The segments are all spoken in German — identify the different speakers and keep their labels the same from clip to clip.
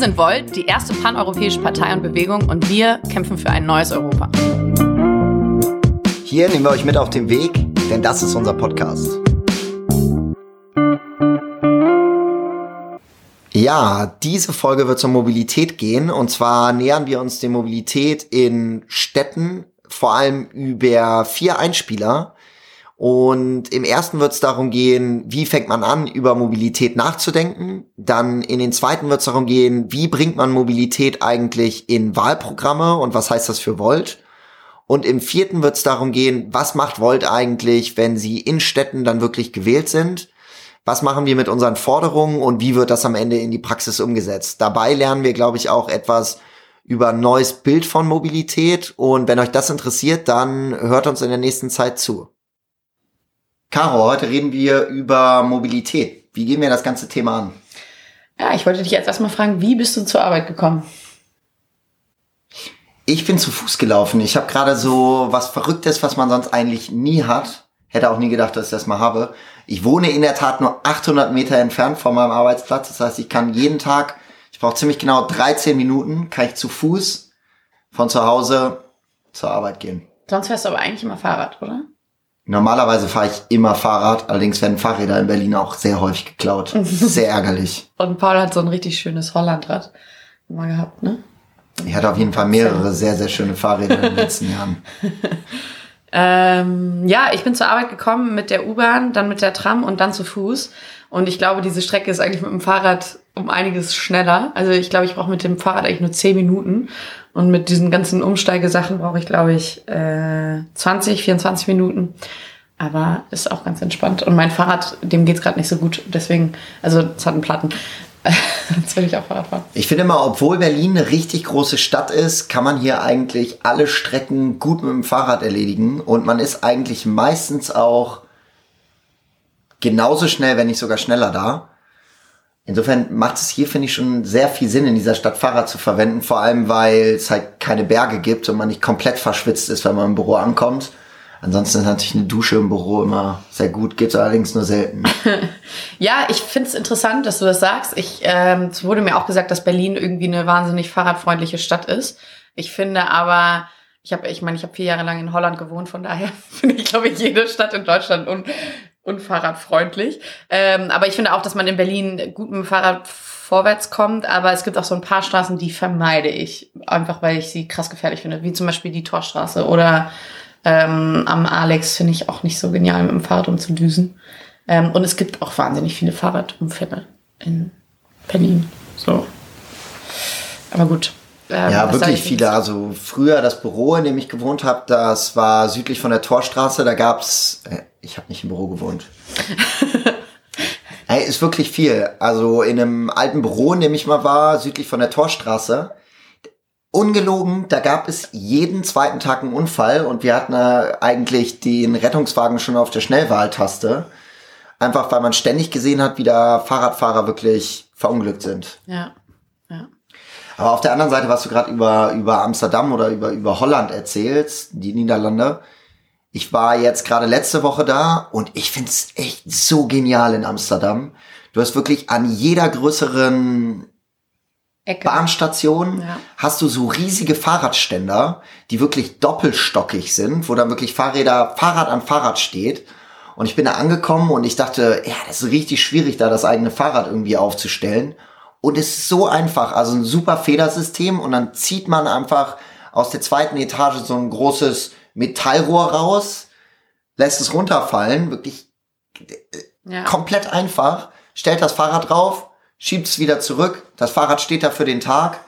Speaker 1: sind Volt, die erste paneuropäische Partei und Bewegung und wir kämpfen für ein neues Europa.
Speaker 2: Hier nehmen wir euch mit auf den Weg, denn das ist unser Podcast. Ja, diese Folge wird zur Mobilität gehen und zwar nähern wir uns der Mobilität in Städten, vor allem über vier Einspieler. Und im ersten wird es darum gehen, wie fängt man an, über Mobilität nachzudenken. Dann in den zweiten wird es darum gehen, wie bringt man Mobilität eigentlich in Wahlprogramme und was heißt das für Volt. Und im vierten wird es darum gehen, was macht Volt eigentlich, wenn sie in Städten dann wirklich gewählt sind. Was machen wir mit unseren Forderungen und wie wird das am Ende in die Praxis umgesetzt? Dabei lernen wir, glaube ich, auch etwas über ein neues Bild von Mobilität. Und wenn euch das interessiert, dann hört uns in der nächsten Zeit zu. Caro, heute reden wir über Mobilität. Wie gehen wir das ganze Thema an?
Speaker 1: Ja, ich wollte dich jetzt erstmal fragen, wie bist du zur Arbeit gekommen?
Speaker 2: Ich bin zu Fuß gelaufen. Ich habe gerade so was Verrücktes, was man sonst eigentlich nie hat. Hätte auch nie gedacht, dass ich das mal habe. Ich wohne in der Tat nur 800 Meter entfernt von meinem Arbeitsplatz. Das heißt, ich kann jeden Tag, ich brauche ziemlich genau 13 Minuten, kann ich zu Fuß von zu Hause zur Arbeit gehen.
Speaker 1: Sonst fährst du aber eigentlich immer Fahrrad, oder?
Speaker 2: Normalerweise fahre ich immer Fahrrad, allerdings werden Fahrräder in Berlin auch sehr häufig geklaut. Sehr ärgerlich.
Speaker 1: Und Paul hat so ein richtig schönes Hollandrad mal gehabt, ne?
Speaker 2: Er hat auf jeden Fall mehrere sehr, sehr schöne Fahrräder in den letzten Jahren.
Speaker 1: ähm, ja, ich bin zur Arbeit gekommen mit der U-Bahn, dann mit der Tram und dann zu Fuß. Und ich glaube, diese Strecke ist eigentlich mit dem Fahrrad um einiges schneller. Also ich glaube, ich brauche mit dem Fahrrad eigentlich nur 10 Minuten. Und mit diesen ganzen Umsteigesachen brauche ich, glaube ich, äh, 20, 24 Minuten. Aber ist auch ganz entspannt. Und mein Fahrrad, dem geht's gerade nicht so gut. Deswegen, also es hat einen Platten. Jetzt will ich auch Fahrrad fahren.
Speaker 2: Ich finde mal, obwohl Berlin eine richtig große Stadt ist, kann man hier eigentlich alle Strecken gut mit dem Fahrrad erledigen. Und man ist eigentlich meistens auch genauso schnell, wenn nicht sogar schneller da. Insofern macht es hier, finde ich, schon sehr viel Sinn, in dieser Stadt Fahrrad zu verwenden. Vor allem, weil es halt keine Berge gibt und man nicht komplett verschwitzt ist, wenn man im Büro ankommt. Ansonsten ist natürlich eine Dusche im Büro immer sehr gut, gibt allerdings nur selten.
Speaker 1: ja, ich finde es interessant, dass du das sagst. Ich, ähm, es wurde mir auch gesagt, dass Berlin irgendwie eine wahnsinnig fahrradfreundliche Stadt ist. Ich finde aber, ich habe, ich meine, ich habe vier Jahre lang in Holland gewohnt, von daher finde ich, glaube ich, jede Stadt in Deutschland un unfahrradfreundlich. Ähm, aber ich finde auch, dass man in Berlin gut mit dem Fahrrad vorwärts kommt, aber es gibt auch so ein paar Straßen, die vermeide ich, einfach weil ich sie krass gefährlich finde, wie zum Beispiel die Torstraße oder ähm, am Alex finde ich auch nicht so genial, mit dem Fahrrad umzudüsen. Ähm, und es gibt auch wahnsinnig viele Fahrradunfälle in Berlin. So. Aber gut.
Speaker 2: Ähm, ja, wirklich viele. Also früher das Büro, in dem ich gewohnt habe, das war südlich von der Torstraße. Da gab's, äh, ich habe nicht im Büro gewohnt. hey, ist wirklich viel. Also in einem alten Büro, in dem ich mal war, südlich von der Torstraße, Ungelogen, da gab es jeden zweiten Tag einen Unfall und wir hatten äh, eigentlich den Rettungswagen schon auf der Schnellwahltaste. Einfach weil man ständig gesehen hat, wie da Fahrradfahrer wirklich verunglückt sind.
Speaker 1: Ja. ja.
Speaker 2: Aber auf der anderen Seite, was du gerade über, über Amsterdam oder über, über Holland erzählst, die Niederlande, ich war jetzt gerade letzte Woche da und ich find's echt so genial in Amsterdam. Du hast wirklich an jeder größeren Ecke. Bahnstation ja. hast du so riesige Fahrradständer, die wirklich doppelstockig sind, wo dann wirklich Fahrräder, Fahrrad an Fahrrad steht. Und ich bin da angekommen und ich dachte, ja, das ist richtig schwierig, da das eigene Fahrrad irgendwie aufzustellen. Und es ist so einfach, also ein super Federsystem und dann zieht man einfach aus der zweiten Etage so ein großes Metallrohr raus, lässt es runterfallen, wirklich ja. komplett einfach, stellt das Fahrrad drauf, schiebt es wieder zurück. Das Fahrrad steht da für den Tag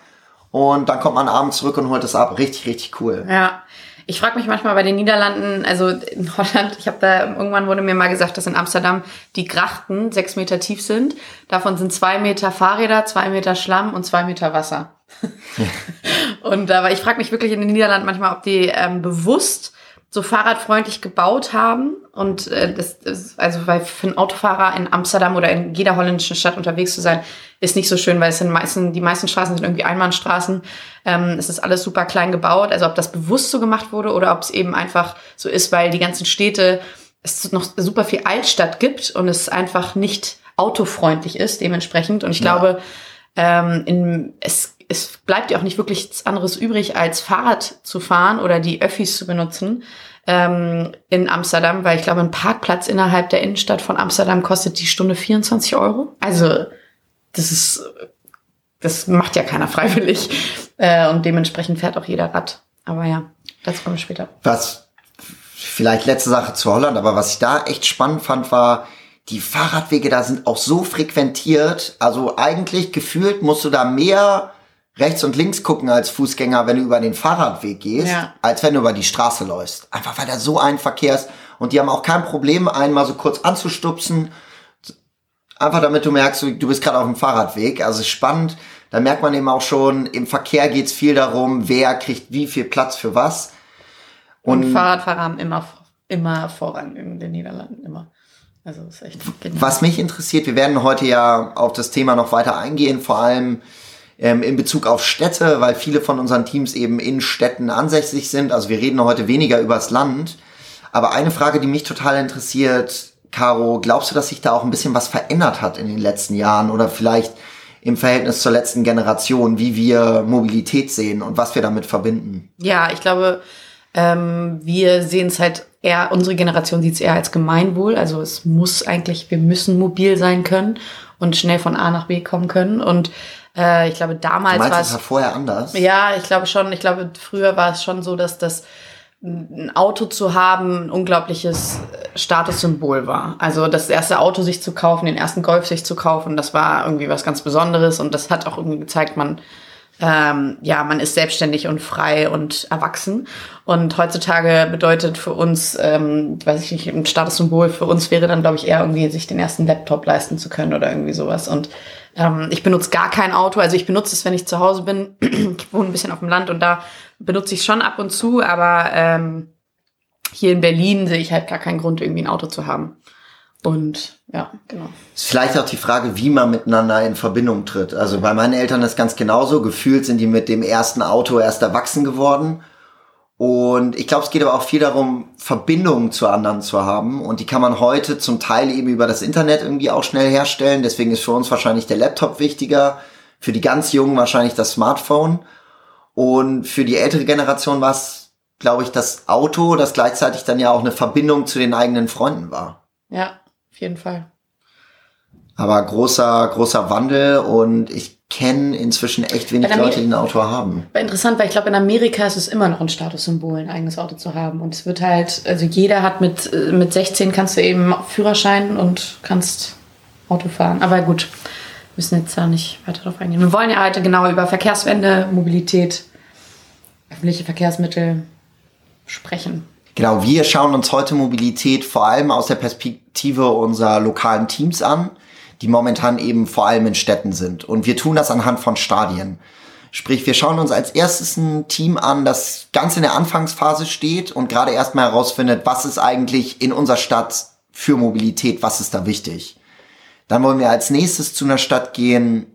Speaker 2: und dann kommt man abends zurück und holt es ab. Richtig, richtig cool.
Speaker 1: Ja. Ich frage mich manchmal bei den Niederlanden, also in Holland, ich habe da, irgendwann wurde mir mal gesagt, dass in Amsterdam die Grachten sechs Meter tief sind. Davon sind zwei Meter Fahrräder, zwei Meter Schlamm und zwei Meter Wasser. Ja. und aber ich frage mich wirklich in den Niederlanden manchmal, ob die ähm, bewusst so fahrradfreundlich gebaut haben. Und äh, das ist, also weil für einen Autofahrer in Amsterdam oder in jeder holländischen Stadt unterwegs zu sein, ist nicht so schön, weil es sind meisten, die meisten Straßen sind irgendwie Einbahnstraßen. Ähm, es ist alles super klein gebaut. Also ob das bewusst so gemacht wurde oder ob es eben einfach so ist, weil die ganzen Städte es noch super viel Altstadt gibt und es einfach nicht autofreundlich ist dementsprechend. Und ich ja. glaube, ähm, in, es, es bleibt ja auch nicht wirklich anderes übrig, als Fahrrad zu fahren oder die Öffis zu benutzen ähm, in Amsterdam, weil ich glaube, ein Parkplatz innerhalb der Innenstadt von Amsterdam kostet die Stunde 24 Euro. Also das ist, das macht ja keiner freiwillig äh, und dementsprechend fährt auch jeder Rad. Aber ja, dazu kommen wir später.
Speaker 2: Was vielleicht letzte Sache zu Holland, aber was ich da echt spannend fand, war, die Fahrradwege da sind auch so frequentiert. Also eigentlich gefühlt musst du da mehr rechts und links gucken als Fußgänger, wenn du über den Fahrradweg gehst, ja. als wenn du über die Straße läufst. Einfach weil da so ein Verkehr ist. Und die haben auch kein Problem, einmal so kurz anzustupsen. Einfach damit du merkst, du bist gerade auf dem Fahrradweg. Also spannend. Da merkt man eben auch schon, im Verkehr geht's viel darum, wer kriegt wie viel Platz für was.
Speaker 1: Und, und Fahrradfahrer haben immer, immer Vorrang in den Niederlanden, immer.
Speaker 2: Also ist echt genial. Was mich interessiert, wir werden heute ja auf das Thema noch weiter eingehen, vor allem ähm, in Bezug auf Städte, weil viele von unseren Teams eben in Städten ansässig sind. Also wir reden heute weniger übers Land. Aber eine Frage, die mich total interessiert, Caro, glaubst du, dass sich da auch ein bisschen was verändert hat in den letzten Jahren oder vielleicht im Verhältnis zur letzten Generation, wie wir Mobilität sehen und was wir damit verbinden?
Speaker 1: Ja, ich glaube, ähm, wir sehen es halt eher, unsere Generation sieht es eher als Gemeinwohl. Also es muss eigentlich, wir müssen mobil sein können und schnell von A nach B kommen können. Und äh, ich glaube, damals
Speaker 2: war es. vorher anders?
Speaker 1: Ja, ich glaube schon. Ich glaube, früher war es schon so, dass das ein Auto zu haben ein unglaubliches Statussymbol war. Also das erste Auto sich zu kaufen, den ersten Golf sich zu kaufen, das war irgendwie was ganz Besonderes und das hat auch irgendwie gezeigt, man ähm, ja, man ist selbstständig und frei und erwachsen. Und heutzutage bedeutet für uns, ähm, weiß ich nicht, ein Statussymbol für uns wäre dann, glaube ich, eher irgendwie, sich den ersten Laptop leisten zu können oder irgendwie sowas. Und ähm, ich benutze gar kein Auto. Also ich benutze es, wenn ich zu Hause bin. ich wohne ein bisschen auf dem Land und da benutze ich es schon ab und zu, aber ähm, hier in Berlin sehe ich halt gar keinen Grund, irgendwie ein Auto zu haben. Und ja, genau.
Speaker 2: Ist vielleicht auch die Frage, wie man miteinander in Verbindung tritt. Also bei meinen Eltern ist ganz genauso. Gefühlt sind die mit dem ersten Auto erst erwachsen geworden. Und ich glaube, es geht aber auch viel darum, Verbindungen zu anderen zu haben. Und die kann man heute zum Teil eben über das Internet irgendwie auch schnell herstellen. Deswegen ist für uns wahrscheinlich der Laptop wichtiger. Für die ganz Jungen wahrscheinlich das Smartphone. Und für die ältere Generation war es, glaube ich, das Auto, das gleichzeitig dann ja auch eine Verbindung zu den eigenen Freunden war.
Speaker 1: Ja, auf jeden Fall.
Speaker 2: Aber großer, großer Wandel und ich kenne inzwischen echt wenig Leute, die ein Auto haben.
Speaker 1: Interessant, weil ich glaube, in Amerika ist es immer noch ein Statussymbol, ein eigenes Auto zu haben. Und es wird halt, also jeder hat mit, mit 16 kannst du eben Führerschein und kannst Auto fahren. Aber gut, müssen jetzt da nicht weiter drauf eingehen. Wir wollen ja heute genau über Verkehrswende, Mobilität, öffentliche Verkehrsmittel sprechen.
Speaker 2: Genau, wir schauen uns heute Mobilität vor allem aus der Perspektive unserer lokalen Teams an, die momentan eben vor allem in Städten sind. Und wir tun das anhand von Stadien. Sprich, wir schauen uns als erstes ein Team an, das ganz in der Anfangsphase steht und gerade erstmal herausfindet, was ist eigentlich in unserer Stadt für Mobilität, was ist da wichtig. Dann wollen wir als nächstes zu einer Stadt gehen,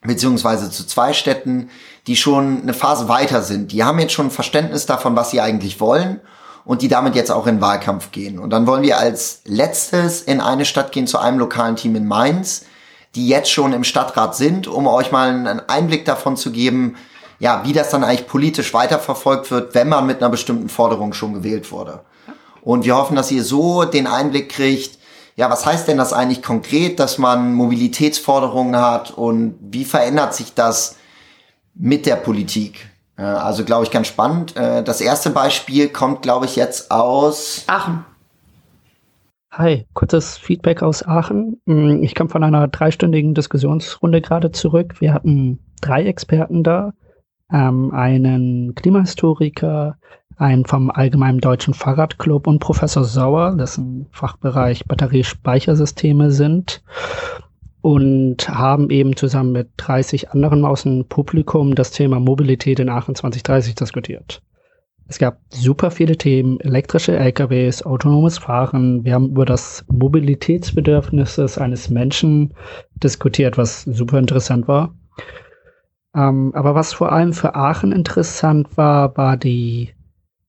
Speaker 2: beziehungsweise zu zwei Städten, die schon eine Phase weiter sind. Die haben jetzt schon ein Verständnis davon, was sie eigentlich wollen und die damit jetzt auch in Wahlkampf gehen. Und dann wollen wir als letztes in eine Stadt gehen zu einem lokalen Team in Mainz, die jetzt schon im Stadtrat sind, um euch mal einen Einblick davon zu geben, ja, wie das dann eigentlich politisch weiterverfolgt wird, wenn man mit einer bestimmten Forderung schon gewählt wurde. Und wir hoffen, dass ihr so den Einblick kriegt, ja, was heißt denn das eigentlich konkret, dass man Mobilitätsforderungen hat und wie verändert sich das mit der Politik? Äh, also glaube ich ganz spannend. Äh, das erste Beispiel kommt, glaube ich, jetzt aus
Speaker 1: Aachen.
Speaker 3: Hi, kurzes Feedback aus Aachen. Mm, ich komme von einer dreistündigen Diskussionsrunde gerade zurück. Wir hatten drei Experten da, ähm, einen Klimahistoriker, einen vom Allgemeinen Deutschen Fahrradclub und Professor Sauer, dessen Fachbereich Batteriespeichersysteme sind und haben eben zusammen mit 30 anderen aus dem Publikum das Thema Mobilität in Aachen 2030 diskutiert. Es gab super viele Themen, elektrische LKWs, autonomes Fahren. Wir haben über das Mobilitätsbedürfnis eines Menschen diskutiert, was super interessant war. Ähm, aber was vor allem für Aachen interessant war, war die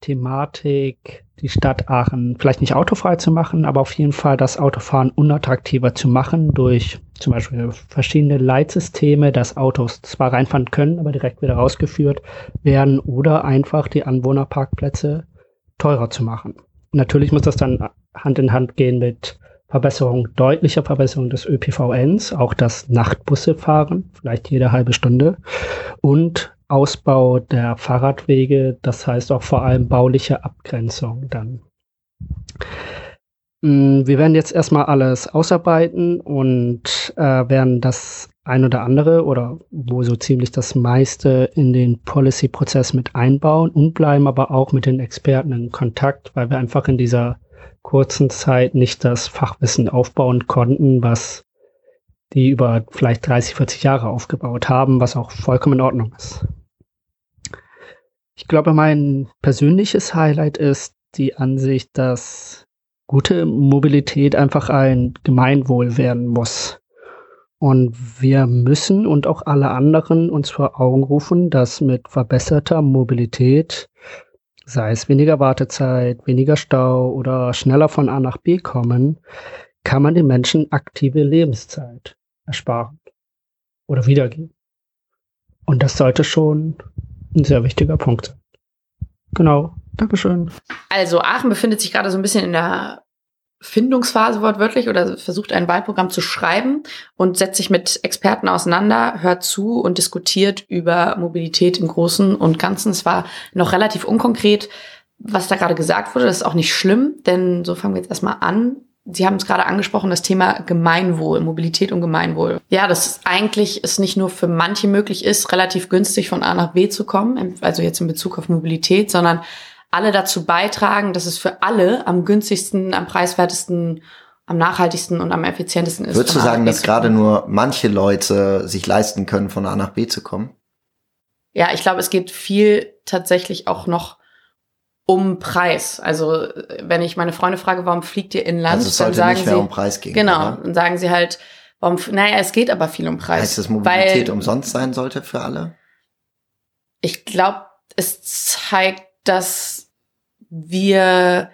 Speaker 3: Thematik die Stadt Aachen vielleicht nicht autofrei zu machen, aber auf jeden Fall das Autofahren unattraktiver zu machen durch zum Beispiel verschiedene Leitsysteme, dass Autos zwar reinfahren können, aber direkt wieder rausgeführt werden oder einfach die Anwohnerparkplätze teurer zu machen. natürlich muss das dann Hand in Hand gehen mit Verbesserung, deutlicher Verbesserung des ÖPVNs, auch das Nachtbusse fahren, vielleicht jede halbe Stunde und Ausbau der Fahrradwege, das heißt auch vor allem bauliche Abgrenzung dann. Mm, wir werden jetzt erstmal alles ausarbeiten und äh, werden das ein oder andere oder wo so ziemlich das meiste in den Policy-Prozess mit einbauen und bleiben aber auch mit den Experten in Kontakt, weil wir einfach in dieser kurzen Zeit nicht das Fachwissen aufbauen konnten, was die über vielleicht 30, 40 Jahre aufgebaut haben, was auch vollkommen in Ordnung ist. Ich glaube, mein persönliches Highlight ist die Ansicht, dass gute Mobilität einfach ein Gemeinwohl werden muss. Und wir müssen und auch alle anderen uns vor Augen rufen, dass mit verbesserter Mobilität, sei es weniger Wartezeit, weniger Stau oder schneller von A nach B kommen, kann man den Menschen aktive Lebenszeit ersparen oder wiedergeben. Und das sollte schon ein sehr wichtiger Punkt sein. Genau. Dankeschön.
Speaker 1: Also Aachen befindet sich gerade so ein bisschen in der Findungsphase wortwörtlich oder versucht ein Wahlprogramm zu schreiben und setzt sich mit Experten auseinander, hört zu und diskutiert über Mobilität im Großen und Ganzen. Es war noch relativ unkonkret, was da gerade gesagt wurde. Das ist auch nicht schlimm, denn so fangen wir jetzt erstmal an. Sie haben es gerade angesprochen, das Thema Gemeinwohl, Mobilität und Gemeinwohl. Ja, das eigentlich ist nicht nur für manche möglich ist, relativ günstig von A nach B zu kommen, also jetzt in Bezug auf Mobilität, sondern alle dazu beitragen, dass es für alle am günstigsten, am preiswertesten, am nachhaltigsten und am effizientesten ist.
Speaker 2: Würdest du sagen, dass gerade nur manche Leute sich leisten können, von A nach B zu kommen?
Speaker 1: Ja, ich glaube, es geht viel tatsächlich auch noch um Preis. Also wenn ich meine Freunde frage, warum fliegt ihr inland, also
Speaker 2: es
Speaker 1: dann sagen
Speaker 2: nicht mehr
Speaker 1: sie,
Speaker 2: um Preis gehen.
Speaker 1: Genau, oder? dann sagen sie halt, warum, naja, es geht aber viel um Preis.
Speaker 2: Heißt das Mobilität weil, umsonst sein sollte für alle?
Speaker 1: Ich glaube, es zeigt, dass wir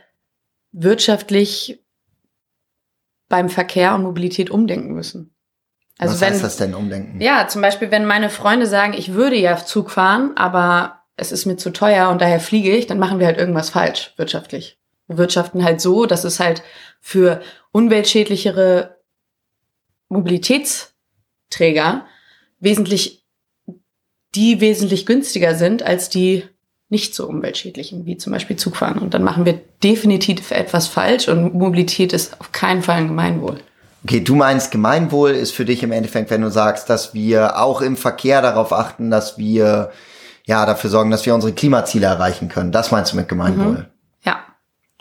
Speaker 1: wirtschaftlich beim Verkehr und Mobilität umdenken müssen.
Speaker 2: Also Was wenn, heißt das denn umdenken?
Speaker 1: Ja, zum Beispiel, wenn meine Freunde sagen, ich würde ja Zug fahren, aber es ist mir zu teuer und daher fliege ich, dann machen wir halt irgendwas falsch wirtschaftlich. Wir wirtschaften halt so, dass es halt für umweltschädlichere Mobilitätsträger wesentlich, die wesentlich günstiger sind als die nicht so umweltschädlichen, wie zum Beispiel Zugfahren. Und dann machen wir definitiv etwas falsch und Mobilität ist auf keinen Fall ein Gemeinwohl.
Speaker 2: Okay, du meinst, Gemeinwohl ist für dich im Endeffekt, wenn du sagst, dass wir auch im Verkehr darauf achten, dass wir ja, dafür sorgen, dass wir unsere Klimaziele erreichen können. Das meinst du mit Gemeinwohl? Mhm.
Speaker 1: Ja.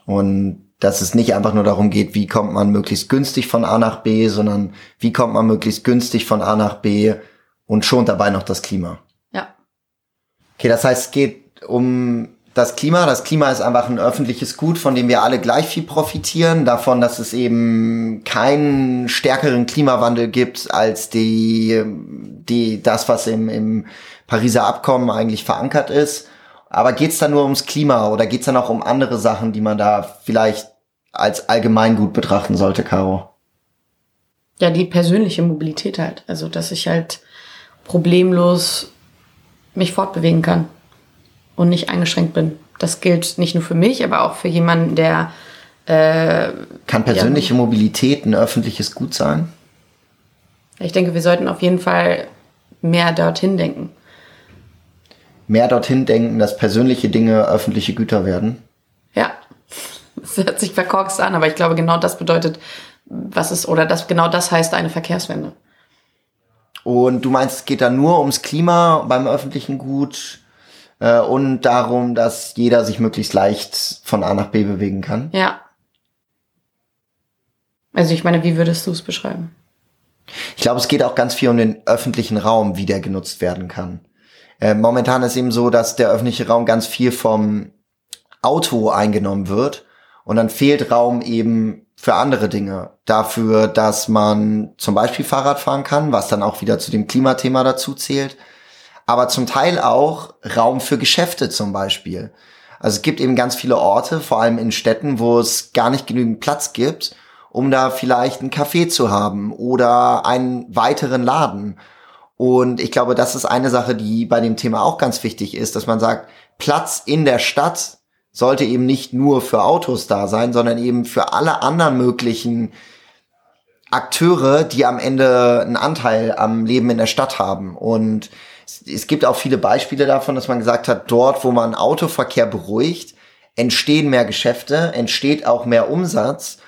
Speaker 2: Und dass es nicht einfach nur darum geht, wie kommt man möglichst günstig von A nach B, sondern wie kommt man möglichst günstig von A nach B und schont dabei noch das Klima.
Speaker 1: Ja.
Speaker 2: Okay, das heißt, es geht um das Klima. Das Klima ist einfach ein öffentliches Gut, von dem wir alle gleich viel profitieren. Davon, dass es eben keinen stärkeren Klimawandel gibt als die, die, das, was im, im Pariser Abkommen eigentlich verankert ist. Aber geht's da nur ums Klima oder geht's dann auch um andere Sachen, die man da vielleicht als Allgemeingut betrachten sollte, Caro?
Speaker 1: Ja, die persönliche Mobilität halt. Also, dass ich halt problemlos mich fortbewegen kann und nicht eingeschränkt bin. Das gilt nicht nur für mich, aber auch für jemanden, der. Äh,
Speaker 2: kann persönliche ja, Mobilität ein öffentliches Gut sein?
Speaker 1: Ich denke, wir sollten auf jeden Fall mehr dorthin denken
Speaker 2: mehr dorthin denken, dass persönliche Dinge öffentliche Güter werden?
Speaker 1: Ja, das hört sich verkorkst an, aber ich glaube, genau das bedeutet, was ist, oder das, genau das heißt eine Verkehrswende.
Speaker 2: Und du meinst, es geht da nur ums Klima beim öffentlichen Gut äh, und darum, dass jeder sich möglichst leicht von A nach B bewegen kann?
Speaker 1: Ja. Also ich meine, wie würdest du es beschreiben?
Speaker 2: Ich glaube, es geht auch ganz viel um den öffentlichen Raum, wie der genutzt werden kann. Äh, momentan ist eben so, dass der öffentliche Raum ganz viel vom Auto eingenommen wird und dann fehlt Raum eben für andere Dinge. Dafür, dass man zum Beispiel Fahrrad fahren kann, was dann auch wieder zu dem Klimathema dazu zählt. Aber zum Teil auch Raum für Geschäfte zum Beispiel. Also es gibt eben ganz viele Orte, vor allem in Städten, wo es gar nicht genügend Platz gibt, um da vielleicht ein Café zu haben oder einen weiteren Laden. Und ich glaube, das ist eine Sache, die bei dem Thema auch ganz wichtig ist, dass man sagt, Platz in der Stadt sollte eben nicht nur für Autos da sein, sondern eben für alle anderen möglichen Akteure, die am Ende einen Anteil am Leben in der Stadt haben. Und es gibt auch viele Beispiele davon, dass man gesagt hat, dort, wo man Autoverkehr beruhigt, entstehen mehr Geschäfte, entsteht auch mehr Umsatz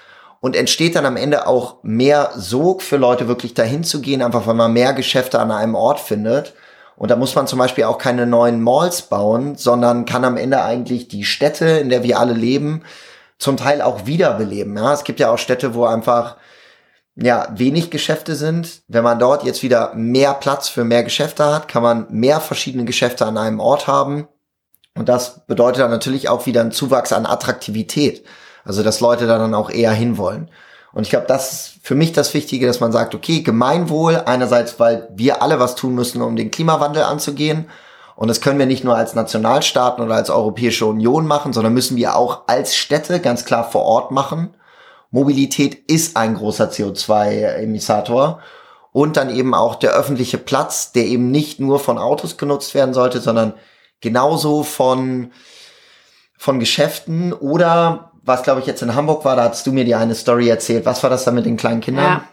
Speaker 2: und entsteht dann am Ende auch mehr Sog für Leute wirklich dahin zu gehen, einfach weil man mehr Geschäfte an einem Ort findet. Und da muss man zum Beispiel auch keine neuen Malls bauen, sondern kann am Ende eigentlich die Städte, in der wir alle leben, zum Teil auch wiederbeleben. Ja, es gibt ja auch Städte, wo einfach ja, wenig Geschäfte sind. Wenn man dort jetzt wieder mehr Platz für mehr Geschäfte hat, kann man mehr verschiedene Geschäfte an einem Ort haben. Und das bedeutet dann natürlich auch wieder einen Zuwachs an Attraktivität. Also, dass Leute da dann auch eher hinwollen. Und ich glaube, das ist für mich das Wichtige, dass man sagt, okay, Gemeinwohl, einerseits, weil wir alle was tun müssen, um den Klimawandel anzugehen. Und das können wir nicht nur als Nationalstaaten oder als Europäische Union machen, sondern müssen wir auch als Städte ganz klar vor Ort machen. Mobilität ist ein großer CO2-Emissator und dann eben auch der öffentliche Platz, der eben nicht nur von Autos genutzt werden sollte, sondern genauso von, von Geschäften oder was glaube ich jetzt in Hamburg war, da hast du mir die eine Story erzählt. Was war das da mit den kleinen Kindern?
Speaker 1: Ja.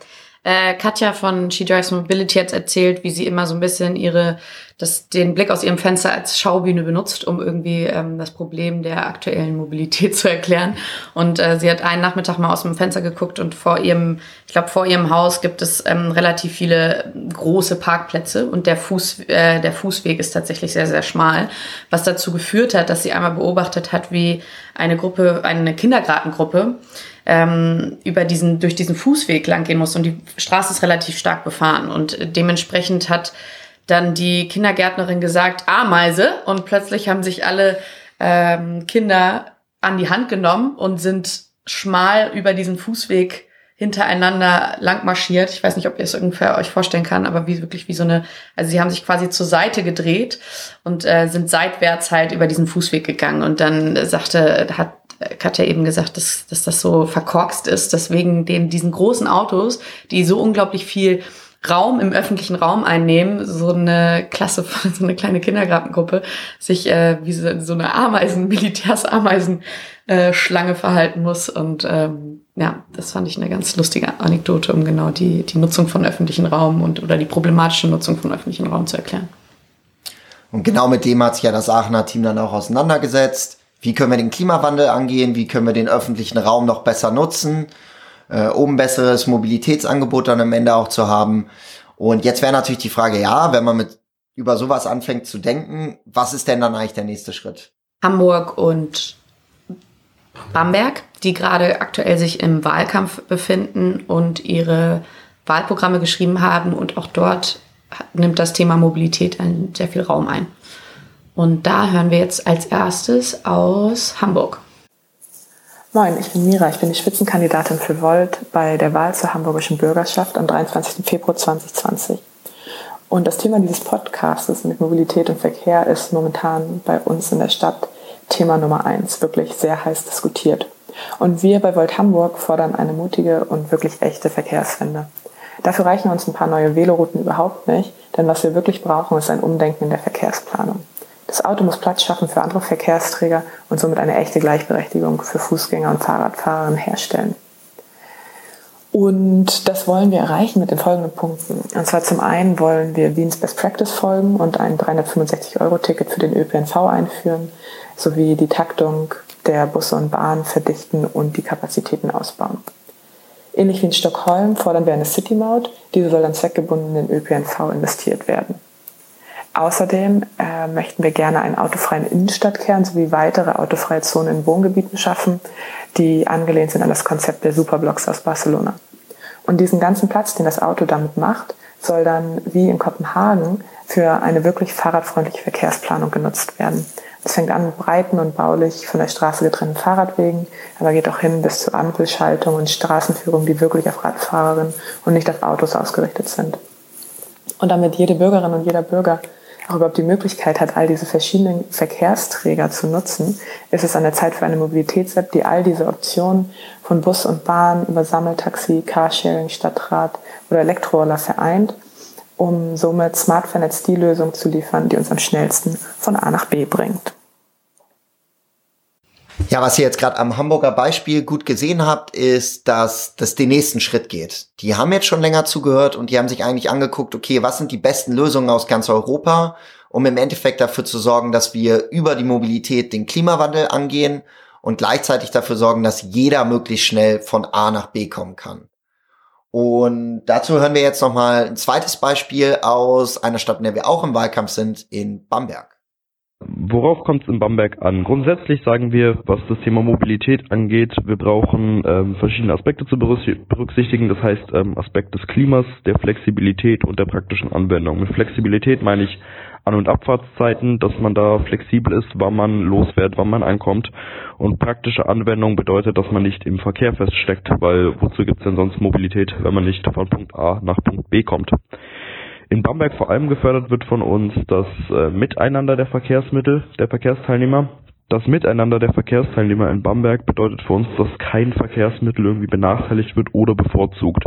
Speaker 1: Äh, Katja von She Drives Mobility hat erzählt, wie sie immer so ein bisschen ihre, das, den Blick aus ihrem Fenster als Schaubühne benutzt, um irgendwie ähm, das Problem der aktuellen Mobilität zu erklären. Und äh, sie hat einen Nachmittag mal aus dem Fenster geguckt und vor ihrem, ich glaube, vor ihrem Haus gibt es ähm, relativ viele große Parkplätze und der Fuß, äh, der Fußweg ist tatsächlich sehr, sehr schmal, was dazu geführt hat, dass sie einmal beobachtet hat, wie eine Gruppe, eine Kindergartengruppe, ähm, über diesen, durch diesen Fußweg lang gehen muss und die Straße ist relativ stark befahren und dementsprechend hat dann die Kindergärtnerin gesagt, Ameise und plötzlich haben sich alle ähm, Kinder an die Hand genommen und sind schmal über diesen Fußweg hintereinander lang marschiert. Ich weiß nicht, ob ihr es ungefähr euch vorstellen kann, aber wie wirklich wie so eine, also sie haben sich quasi zur Seite gedreht und äh, sind seitwärts halt über diesen Fußweg gegangen. Und dann sagte, hat Katja eben gesagt, dass, dass das so verkorkst ist, dass wegen den, diesen großen Autos, die so unglaublich viel Raum im öffentlichen Raum einnehmen, so eine Klasse, so eine kleine Kindergartengruppe sich äh, wie so, so eine Ameisen, Militärsameisen äh, Schlange verhalten muss. Und ähm, ja, das fand ich eine ganz lustige Anekdote, um genau die, die Nutzung von öffentlichen Raum und oder die problematische Nutzung von öffentlichen Raum zu erklären.
Speaker 2: Und genau mit dem hat sich ja das Aachener Team dann auch auseinandergesetzt wie können wir den Klimawandel angehen, wie können wir den öffentlichen Raum noch besser nutzen, äh, um besseres Mobilitätsangebot dann am Ende auch zu haben. Und jetzt wäre natürlich die Frage, ja, wenn man mit über sowas anfängt zu denken, was ist denn dann eigentlich der nächste Schritt?
Speaker 1: Hamburg und Bamberg, die gerade aktuell sich im Wahlkampf befinden und ihre Wahlprogramme geschrieben haben und auch dort nimmt das Thema Mobilität sehr viel Raum ein. Und da hören wir jetzt als erstes aus Hamburg.
Speaker 4: Moin, ich bin Mira. Ich bin die Spitzenkandidatin für Volt bei der Wahl zur hamburgischen Bürgerschaft am 23. Februar 2020. Und das Thema dieses Podcasts mit Mobilität und Verkehr ist momentan bei uns in der Stadt Thema Nummer eins, wirklich sehr heiß diskutiert. Und wir bei Volt Hamburg fordern eine mutige und wirklich echte Verkehrswende. Dafür reichen uns ein paar neue Velorouten überhaupt nicht, denn was wir wirklich brauchen, ist ein Umdenken in der Verkehrsplanung. Das Auto muss Platz schaffen für andere Verkehrsträger und somit eine echte Gleichberechtigung für Fußgänger und Fahrradfahrer herstellen. Und das wollen wir erreichen mit den folgenden Punkten. Und zwar zum einen wollen wir Wiens Best Practice folgen und ein 365-Euro-Ticket für den ÖPNV einführen, sowie die Taktung der Busse und Bahnen verdichten und die Kapazitäten ausbauen. Ähnlich wie in Stockholm fordern wir eine City-Maut, diese soll dann zweckgebunden in den ÖPNV investiert werden. Außerdem äh, möchten wir gerne einen autofreien Innenstadtkern sowie weitere autofreie Zonen in Wohngebieten schaffen, die angelehnt sind an das Konzept der Superblocks aus Barcelona. Und diesen ganzen Platz, den das Auto damit macht, soll dann wie in Kopenhagen für eine wirklich fahrradfreundliche Verkehrsplanung genutzt werden. Das fängt an mit breiten und baulich von der Straße getrennten Fahrradwegen, aber geht auch hin bis zur Ampelschaltung und Straßenführung, die wirklich auf Radfahrerinnen und nicht auf Autos ausgerichtet sind. Und damit jede Bürgerin und jeder Bürger auch überhaupt die Möglichkeit hat, all diese verschiedenen Verkehrsträger zu nutzen, ist es an der Zeit für eine Mobilitäts-App, die all diese Optionen von Bus und Bahn über Sammeltaxi, Carsharing, Stadtrat oder Elektroroller vereint, um somit smart vernetzt die Lösung zu liefern, die uns am schnellsten von A nach B bringt.
Speaker 2: Ja, was ihr jetzt gerade am Hamburger Beispiel gut gesehen habt, ist, dass das den nächsten Schritt geht. Die haben jetzt schon länger zugehört und die haben sich eigentlich angeguckt, okay, was sind die besten Lösungen aus ganz Europa, um im Endeffekt dafür zu sorgen, dass wir über die Mobilität den Klimawandel angehen und gleichzeitig dafür sorgen, dass jeder möglichst schnell von A nach B kommen kann. Und dazu hören wir jetzt noch mal ein zweites Beispiel aus einer Stadt, in der wir auch im Wahlkampf sind, in Bamberg.
Speaker 5: Worauf kommt es in Bamberg an? Grundsätzlich sagen wir, was das Thema Mobilität angeht, wir brauchen ähm, verschiedene Aspekte zu berücksichtigen. Das heißt ähm, Aspekt des Klimas, der Flexibilität und der praktischen Anwendung. Mit Flexibilität meine ich An- und Abfahrtszeiten, dass man da flexibel ist, wann man losfährt, wann man ankommt. Und praktische Anwendung bedeutet, dass man nicht im Verkehr feststeckt, weil wozu gibt es denn sonst Mobilität, wenn man nicht von Punkt A nach Punkt B kommt? In Bamberg vor allem gefördert wird von uns das äh, Miteinander der Verkehrsmittel, der Verkehrsteilnehmer. Das Miteinander der Verkehrsteilnehmer in Bamberg bedeutet für uns, dass kein Verkehrsmittel irgendwie benachteiligt wird oder bevorzugt.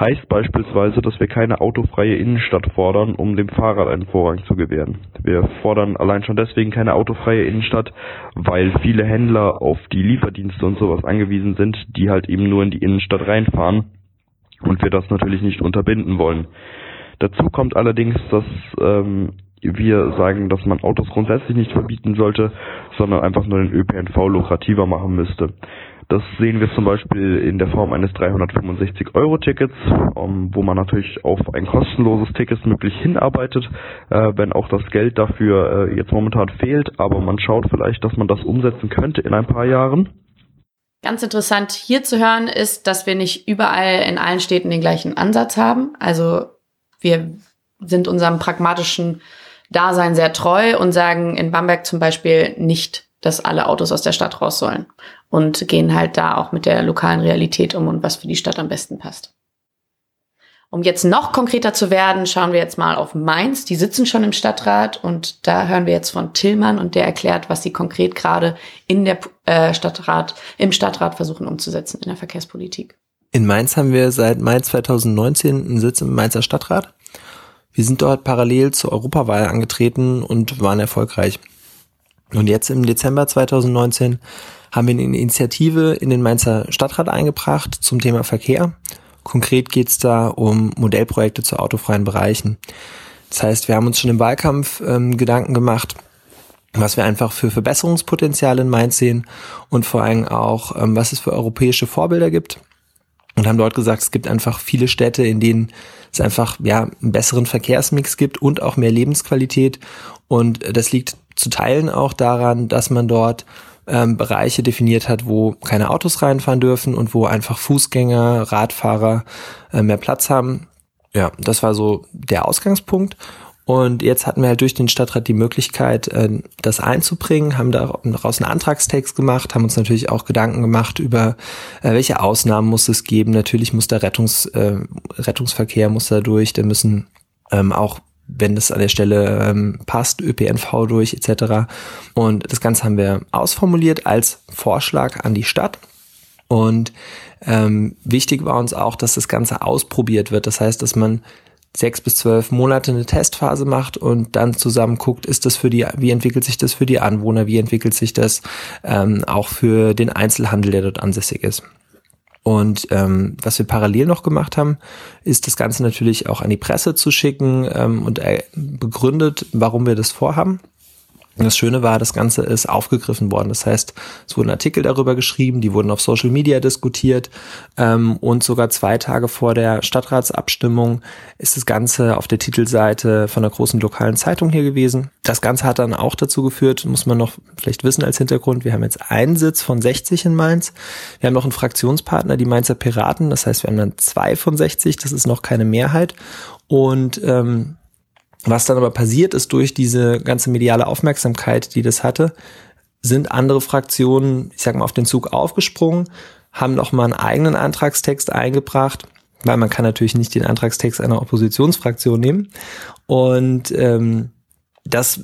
Speaker 5: Heißt beispielsweise, dass wir keine autofreie Innenstadt fordern, um dem Fahrrad einen Vorrang zu gewähren. Wir fordern allein schon deswegen keine autofreie Innenstadt, weil viele Händler auf die Lieferdienste und sowas angewiesen sind, die halt eben nur in die Innenstadt reinfahren und wir das natürlich nicht unterbinden wollen. Dazu kommt allerdings, dass ähm, wir sagen, dass man Autos grundsätzlich nicht verbieten sollte, sondern einfach nur den ÖPNV lukrativer machen müsste. Das sehen wir zum Beispiel in der Form eines 365-Euro-Tickets, um, wo man natürlich auf ein kostenloses Ticket möglich hinarbeitet, äh, wenn auch das Geld dafür äh, jetzt momentan fehlt, aber man schaut vielleicht, dass man das umsetzen könnte in ein paar Jahren.
Speaker 1: Ganz interessant hier zu hören ist, dass wir nicht überall in allen Städten den gleichen Ansatz haben. Also wir sind unserem pragmatischen Dasein sehr treu und sagen in Bamberg zum Beispiel nicht, dass alle Autos aus der Stadt raus sollen und gehen halt da auch mit der lokalen Realität um und was für die Stadt am besten passt. Um jetzt noch konkreter zu werden, schauen wir jetzt mal auf Mainz. Die sitzen schon im Stadtrat und da hören wir jetzt von Tillmann und der erklärt, was sie konkret gerade in der äh, Stadtrat, im Stadtrat versuchen umzusetzen in der Verkehrspolitik.
Speaker 6: In Mainz haben wir seit Mai 2019 einen Sitz im Mainzer Stadtrat. Wir sind dort parallel zur Europawahl angetreten und waren erfolgreich. Und jetzt im Dezember 2019 haben wir eine Initiative in den Mainzer Stadtrat eingebracht zum Thema Verkehr. Konkret geht es da um Modellprojekte zu autofreien Bereichen. Das heißt, wir haben uns schon im Wahlkampf ähm, Gedanken gemacht, was wir einfach für Verbesserungspotenziale in Mainz sehen und vor allem auch, ähm, was es für europäische Vorbilder gibt und haben dort gesagt, es gibt einfach viele Städte, in denen es einfach ja einen besseren Verkehrsmix gibt und auch mehr Lebensqualität. Und das liegt zu Teilen auch daran, dass man dort ähm, Bereiche definiert hat, wo keine Autos reinfahren dürfen und wo einfach Fußgänger, Radfahrer äh, mehr Platz haben. Ja, das war so der Ausgangspunkt. Und jetzt hatten wir halt durch den Stadtrat die Möglichkeit, äh, das einzubringen, haben daraus einen Antragstext gemacht, haben uns natürlich auch Gedanken gemacht über, äh, welche Ausnahmen muss es geben. Natürlich muss der Rettungs, äh, Rettungsverkehr muss da durch, da müssen ähm, auch wenn das an der Stelle ähm, passt, ÖPNV durch etc. Und das Ganze haben wir ausformuliert als Vorschlag an die Stadt. Und ähm, wichtig war uns auch, dass das Ganze ausprobiert wird. Das heißt, dass man sechs bis zwölf Monate eine Testphase macht und dann zusammen guckt, ist das für die, wie entwickelt sich das für die Anwohner, wie entwickelt sich das ähm, auch für den Einzelhandel, der dort ansässig ist. Und ähm, was wir parallel noch gemacht haben, ist das Ganze natürlich auch an die Presse zu schicken ähm, und äh, begründet, warum wir das vorhaben. Das Schöne war, das Ganze ist aufgegriffen worden. Das heißt, es wurden Artikel darüber geschrieben, die wurden auf Social Media diskutiert ähm, und sogar zwei Tage vor der Stadtratsabstimmung ist das Ganze auf der Titelseite von einer großen lokalen Zeitung hier gewesen. Das Ganze hat dann auch dazu geführt, muss man noch vielleicht wissen als Hintergrund, wir haben jetzt einen Sitz von 60 in Mainz. Wir haben noch einen Fraktionspartner, die Mainzer Piraten. Das heißt, wir haben dann zwei von 60, das ist noch keine Mehrheit. Und ähm, was dann aber passiert ist durch diese ganze mediale Aufmerksamkeit, die das hatte, sind andere Fraktionen, ich sag mal, auf den Zug aufgesprungen, haben noch mal einen eigenen Antragstext eingebracht, weil man kann natürlich nicht den Antragstext einer Oppositionsfraktion nehmen. Und ähm, Das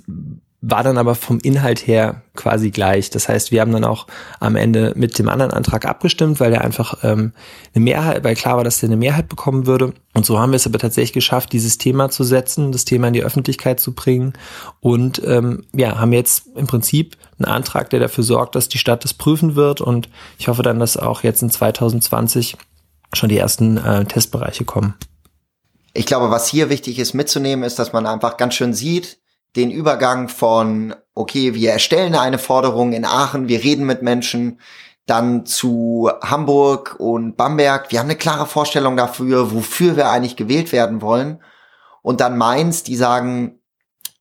Speaker 6: war dann aber vom Inhalt her quasi gleich. Das heißt, wir haben dann auch am Ende mit dem anderen Antrag abgestimmt, weil er einfach ähm, eine Mehrheit, weil klar war, dass der eine Mehrheit bekommen würde. Und so haben wir es aber tatsächlich geschafft, dieses Thema zu setzen, das Thema in die Öffentlichkeit zu bringen und ähm, ja, haben jetzt im Prinzip einen Antrag, der dafür sorgt, dass die Stadt das prüfen wird. Und ich hoffe dann, dass auch jetzt in 2020 schon die ersten äh, Testbereiche kommen.
Speaker 2: Ich glaube, was hier wichtig ist mitzunehmen, ist, dass man einfach ganz schön sieht, den Übergang von, okay, wir erstellen eine Forderung in Aachen, wir reden mit Menschen, dann zu Hamburg und Bamberg. Wir haben eine klare Vorstellung dafür, wofür wir eigentlich gewählt werden wollen. Und dann Mainz, die sagen,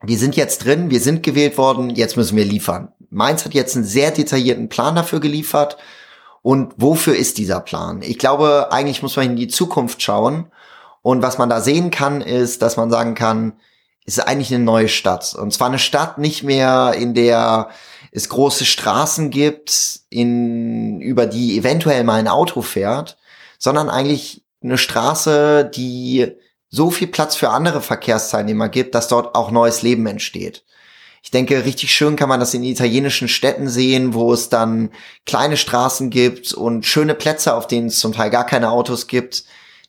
Speaker 2: wir sind jetzt drin, wir sind gewählt worden, jetzt müssen wir liefern. Mainz hat jetzt einen sehr detaillierten Plan dafür geliefert. Und wofür ist dieser Plan? Ich glaube, eigentlich muss man in die Zukunft schauen. Und was man da sehen kann, ist, dass man sagen kann, ist eigentlich eine neue Stadt. Und zwar eine Stadt nicht mehr, in der es große Straßen gibt, in, über die eventuell mal ein Auto fährt, sondern eigentlich eine Straße, die so viel Platz für andere Verkehrsteilnehmer gibt, dass dort auch neues Leben entsteht. Ich denke, richtig schön kann man das in italienischen Städten sehen, wo es dann kleine Straßen gibt und schöne Plätze, auf denen es zum Teil gar keine Autos gibt.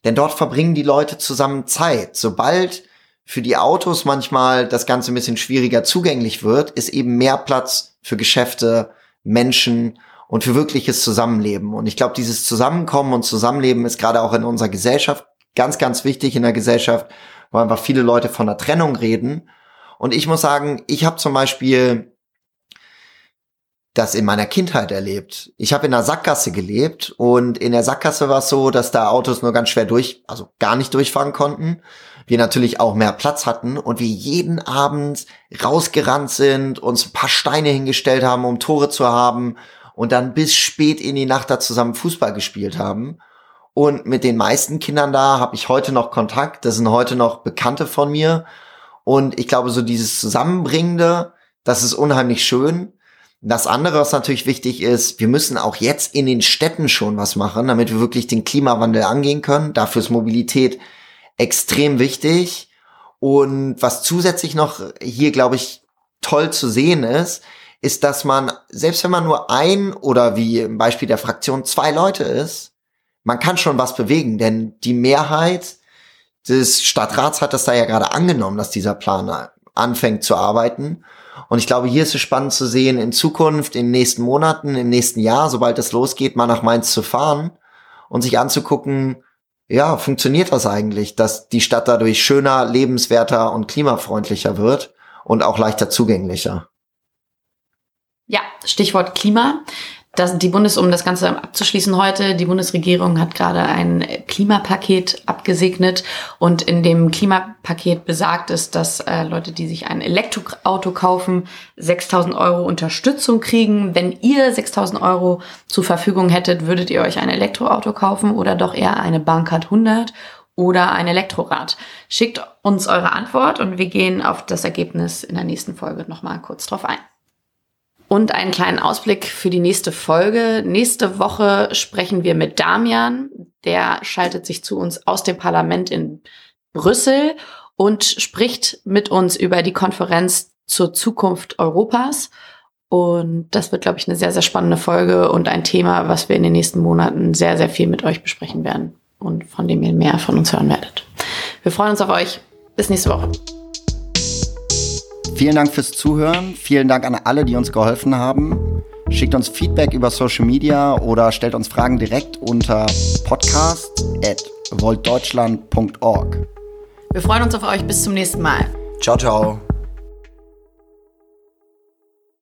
Speaker 2: Denn dort verbringen die Leute zusammen Zeit. Sobald für die Autos manchmal das Ganze ein bisschen schwieriger zugänglich wird, ist eben mehr Platz für Geschäfte, Menschen und für wirkliches Zusammenleben. Und ich glaube, dieses Zusammenkommen und Zusammenleben ist gerade auch in unserer Gesellschaft ganz, ganz wichtig in der Gesellschaft, wo einfach viele Leute von der Trennung reden. Und ich muss sagen, ich habe zum Beispiel das in meiner Kindheit erlebt. Ich habe in der Sackgasse gelebt und in der Sackgasse war es so, dass da Autos nur ganz schwer durch, also gar nicht durchfahren konnten wir natürlich auch mehr Platz hatten und wir jeden Abend rausgerannt sind, uns ein paar Steine hingestellt haben, um Tore zu haben und dann bis spät in die Nacht da zusammen Fußball gespielt haben. Und mit den meisten Kindern da habe ich heute noch Kontakt. Das sind heute noch Bekannte von mir. Und ich glaube, so dieses Zusammenbringende, das ist unheimlich schön. Das andere, was natürlich wichtig ist, wir müssen auch jetzt in den Städten schon was machen, damit wir wirklich den Klimawandel angehen können. Dafür ist Mobilität extrem wichtig. Und was zusätzlich noch hier, glaube ich, toll zu sehen ist, ist, dass man, selbst wenn man nur ein oder wie im Beispiel der Fraktion zwei Leute ist, man kann schon was bewegen, denn die Mehrheit des Stadtrats hat das da ja gerade angenommen, dass dieser Plan anfängt zu arbeiten. Und ich glaube, hier ist es spannend zu sehen, in Zukunft, in den nächsten Monaten, im nächsten Jahr, sobald es losgeht, mal nach Mainz zu fahren und sich anzugucken, ja, funktioniert das eigentlich, dass die Stadt dadurch schöner, lebenswerter und klimafreundlicher wird und auch leichter zugänglicher?
Speaker 1: Ja, Stichwort Klima. Das, die Bundes, um das Ganze abzuschließen heute, die Bundesregierung hat gerade ein Klimapaket abgesegnet und in dem Klimapaket besagt es, dass äh, Leute, die sich ein Elektroauto kaufen, 6.000 Euro Unterstützung kriegen. Wenn ihr 6.000 Euro zur Verfügung hättet, würdet ihr euch ein Elektroauto kaufen oder doch eher eine Bankart 100 oder ein Elektrorad? Schickt uns eure Antwort und wir gehen auf das Ergebnis in der nächsten Folge nochmal kurz drauf ein und einen kleinen Ausblick für die nächste Folge. Nächste Woche sprechen wir mit Damian. Der schaltet sich zu uns aus dem Parlament in Brüssel und spricht mit uns über die Konferenz zur Zukunft Europas. Und das wird, glaube ich, eine sehr, sehr spannende Folge und ein Thema, was wir in den nächsten Monaten sehr, sehr viel mit euch besprechen werden und von dem ihr mehr von uns hören werdet. Wir freuen uns auf euch. Bis nächste Woche.
Speaker 2: Vielen Dank fürs Zuhören. Vielen Dank an alle, die uns geholfen haben. Schickt uns Feedback über Social Media oder stellt uns Fragen direkt unter podcast.voltdeutschland.org.
Speaker 1: Wir freuen uns auf euch. Bis zum nächsten Mal.
Speaker 2: Ciao, ciao.